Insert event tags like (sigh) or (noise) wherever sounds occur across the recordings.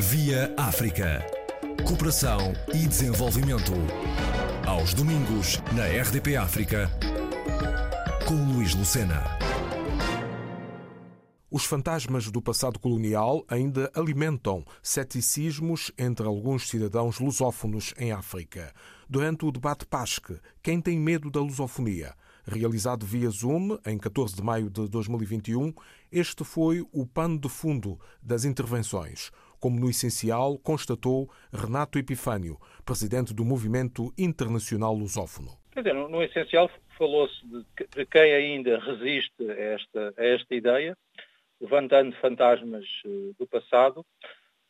Via África. Cooperação e desenvolvimento. Aos domingos, na RDP África, com Luís Lucena. Os fantasmas do passado colonial ainda alimentam ceticismos entre alguns cidadãos lusófonos em África. Durante o debate PASC, quem tem medo da lusofonia? Realizado via Zoom em 14 de maio de 2021, este foi o pano de fundo das intervenções como no essencial constatou Renato Epifânio, presidente do Movimento Internacional Lusófono. Quer dizer, no, essencial falou-se de, de, quem ainda resiste a esta, a esta ideia, levantando fantasmas uh, do passado,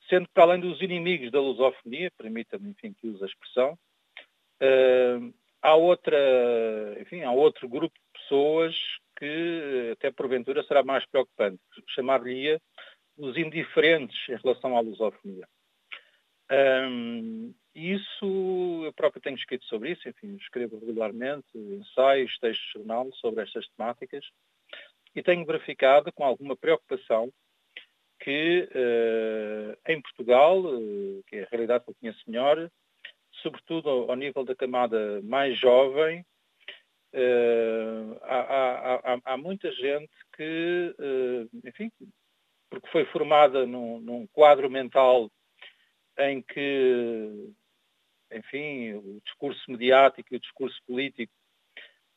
sendo que, além dos inimigos da lusofonia, permita-me, enfim, que use a expressão, uh, há, outra, enfim, há outro grupo de pessoas que, até porventura, será mais preocupante. Chamar-lhe-ia os indiferentes em relação à lusofonia. Um, isso, eu próprio tenho escrito sobre isso, enfim, escrevo regularmente ensaios, textos de jornal sobre estas temáticas e tenho verificado com alguma preocupação que uh, em Portugal, uh, que é a realidade que eu conheço melhor, sobretudo ao, ao nível da camada mais jovem, uh, há, há, há, muita gente que, enfim, porque foi formada num, num quadro mental em que, enfim, o discurso mediático e o discurso político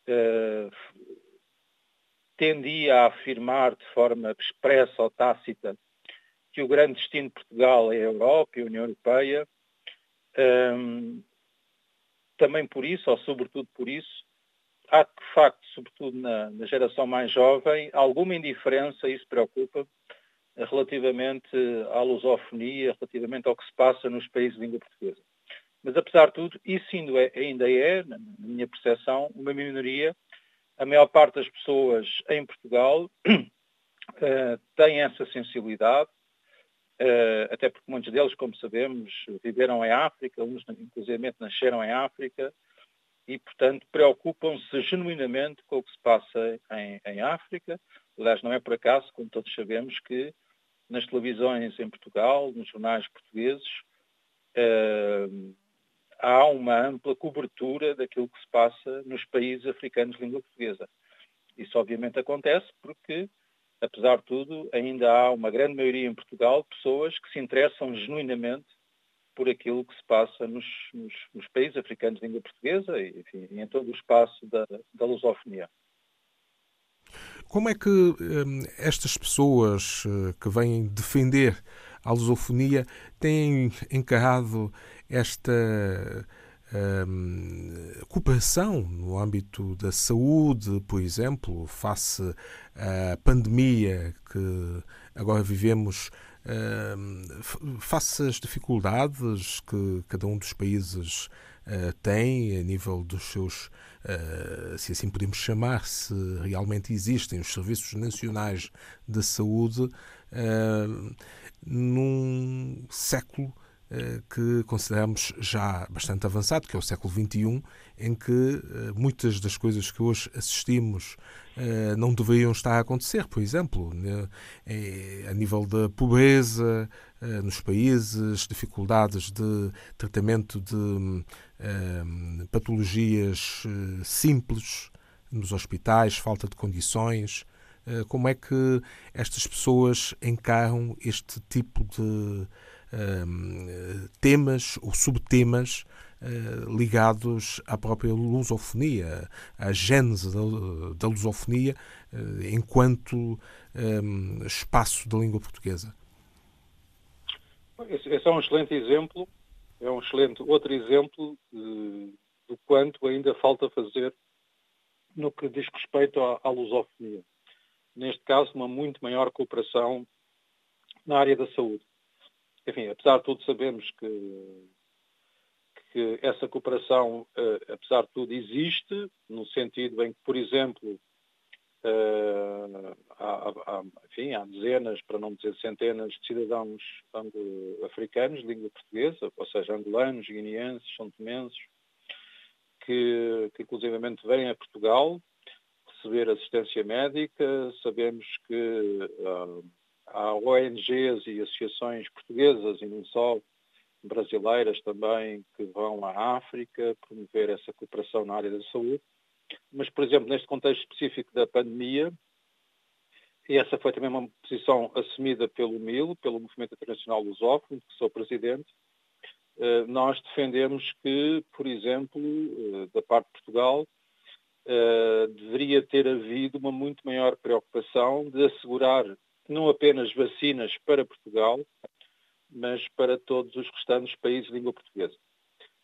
uh, tendia a afirmar de forma expressa ou tácita que o grande destino de Portugal é a Europa e a União Europeia. Um, eh, também por isso, ou sobretudo por isso, há de facto, sobretudo na, na geração mais jovem, alguma indiferença, isso preocupa, relativamente à lusofonia, relativamente ao que se passa nos países de língua portuguesa. Mas, apesar de tudo, isso ainda é, na minha percepção, uma minoria. A maior parte das pessoas em Portugal uh, (coughs) tem essa sensibilidade, uh, até porque muitos deles, como sabemos, viveram em África, uns inclusive nasceram em África, e, portanto, preocupam-se genuinamente com o que se passa em, em África. Aliás, não é por acaso, como todos sabemos, que nas televisões em Portugal, nos jornais portugueses, uh, há uma ampla cobertura daquilo que se passa nos países africanos de língua portuguesa. Isso obviamente acontece porque, apesar de tudo, ainda há uma grande maioria em Portugal de pessoas que se interessam genuinamente por aquilo que se passa nos, nos, nos países africanos de língua portuguesa e, enfim, em todo o espaço da, da lusofonia. Como é que hum, estas pessoas uh, que vêm defender a lusofonia têm encarado esta hum, cooperação no âmbito da saúde, por exemplo, face à pandemia que agora vivemos, face às dificuldades que cada um dos países uh, tem a nível dos seus eh, se assim podemos chamar, se realmente existem os serviços nacionais de saúde uh, num século que consideramos já bastante avançado, que é o século XXI, em que muitas das coisas que hoje assistimos não deveriam estar a acontecer. Por exemplo, né, a nível da pobreza nos países, dificuldades de tratamento de patologias eh, simples nos hospitais, falta de condições. Eh, como é que estas pessoas encaram este tipo de temas ou subtemas eh, ligados à própria lusofonia, à gênese da, lusofonia enquanto ehm, espaço da língua portuguesa? Esse é um excelente exemplo é um excelente outro exemplo do quanto ainda falta fazer no que diz respeito à, à lusofonia. Neste caso, uma muito maior cooperação na área da saúde. Enfim, apesar de tudo, sabemos que, que essa cooperação, uh, apesar de tudo, existe, no sentido em que, por exemplo, Uh, há, há, enfim, há dezenas, para não dizer centenas, de cidadãos anglo-africanos de língua portuguesa, ou seja, angolanos, guineenses, são tomenses, que, que inclusivamente vêm a Portugal receber assistência médica. Sabemos que uh, há ONGs e associações portuguesas e não só, brasileiras também, que vão à África promover essa cooperação na área da saúde. Mas, por exemplo, neste contexto específico da pandemia, e essa foi também uma posição assumida pelo MIL, pelo Movimento Internacional Lusófono, que sou presidente, eh, nós defendemos que, por exemplo, eh, da parte de Portugal, eh, deveria ter havido uma muito maior preocupação de assegurar não apenas vacinas para Portugal, mas para todos os restantes países de língua portuguesa.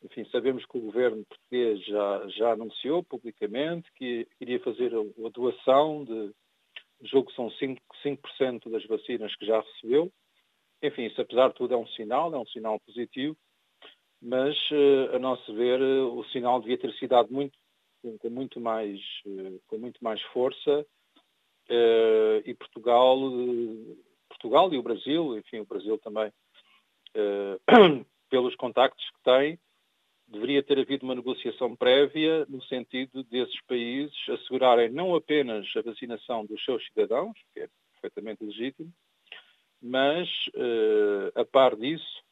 Enfim, sabemos que o governo português já, já anunciou publicamente que iria fazer a doação de, julgo que são 5%, 5 das vacinas que já recebeu. Enfim, isso apesar de tudo é um sinal, é um sinal positivo, mas a nosso ver o sinal devia ter sido dado muito, com, muito mais, com muito mais força e Portugal, Portugal e o Brasil, enfim, o Brasil também, (clears throat) pelos contactos que tem, deveria ter havido uma negociação prévia no sentido desses países assegurarem não apenas a vacinação dos seus cidadãos, que é perfeitamente legítimo, mas, a par disso,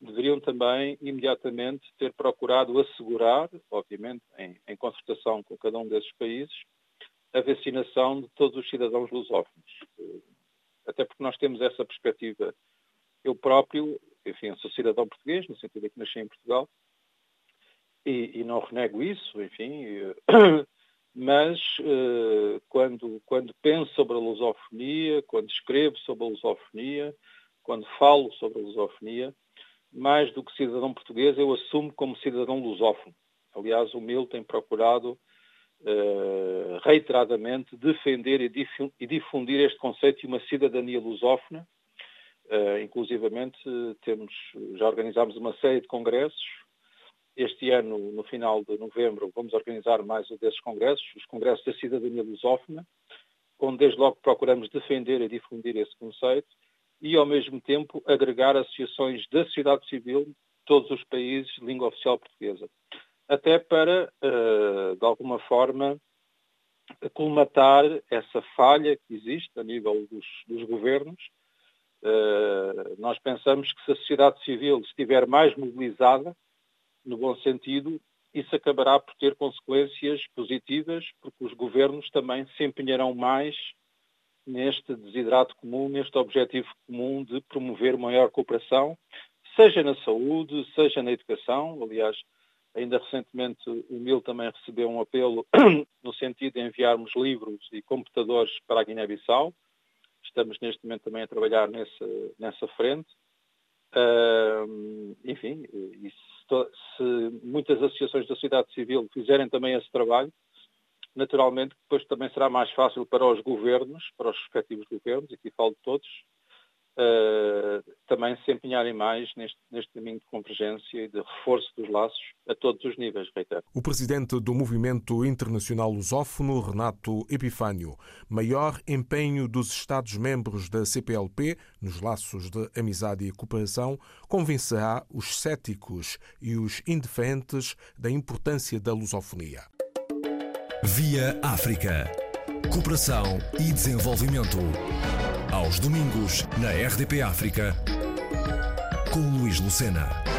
deveriam também imediatamente ter procurado assegurar, obviamente em, em concertação com cada um desses países, a vacinação de todos os cidadãos lusófonos. Até porque nós temos essa perspectiva. Eu próprio, enfim, sou cidadão português, no sentido de que nasci em Portugal, e, e não renego isso, enfim, (coughs) mas uh, quando, quando penso sobre a lusofonia, quando escrevo sobre a lusofonia, quando falo sobre a lusofonia, mais do que cidadão português, eu assumo como cidadão lusófono. Aliás, o meu tem procurado uh, reiteradamente defender e difundir este conceito de uma cidadania lusófona. Uh, inclusivamente, temos, já organizámos uma série de congressos. Este ano, no final de novembro, vamos organizar mais um desses congressos, os congressos da cidadania lusófona, onde desde logo procuramos defender e difundir esse conceito e, ao mesmo tempo, agregar associações da sociedade civil de todos os países de língua oficial portuguesa até para, uh, de alguma forma, colmatar essa falha que existe a nível dos, dos governos. Uh, nós pensamos que se a sociedade civil estiver mais mobilizada, no bom sentido, isso acabará por ter consequências positivas, porque os governos também se empenharão mais neste desidrato comum, neste objetivo comum de promover maior cooperação, seja na saúde, seja na educação. Aliás, Ainda recentemente o MIL também recebeu um apelo (clears throat) no sentido de enviarmos livros e computadores para a Guiné-Bissau. Estamos neste momento também a trabalhar nessa, nessa frente. Uh, enfim, se, se, muitas associações da sociedade civil fizerem também esse trabalho, naturalmente depois também será mais fácil para os governos, para os respectivos governos, aqui falo de todos, também se empenharem mais neste, neste caminho de convergência e de reforço dos laços a todos os níveis, reitero. O presidente do Movimento Internacional Lusófono, Renato Epifânio, maior empenho dos Estados-membros da CPLP nos laços de amizade e cooperação convencerá os céticos e os indiferentes da importância da lusofonia. Via África. Cooperação e desenvolvimento aos domingos na RDP África com Luís Lucena.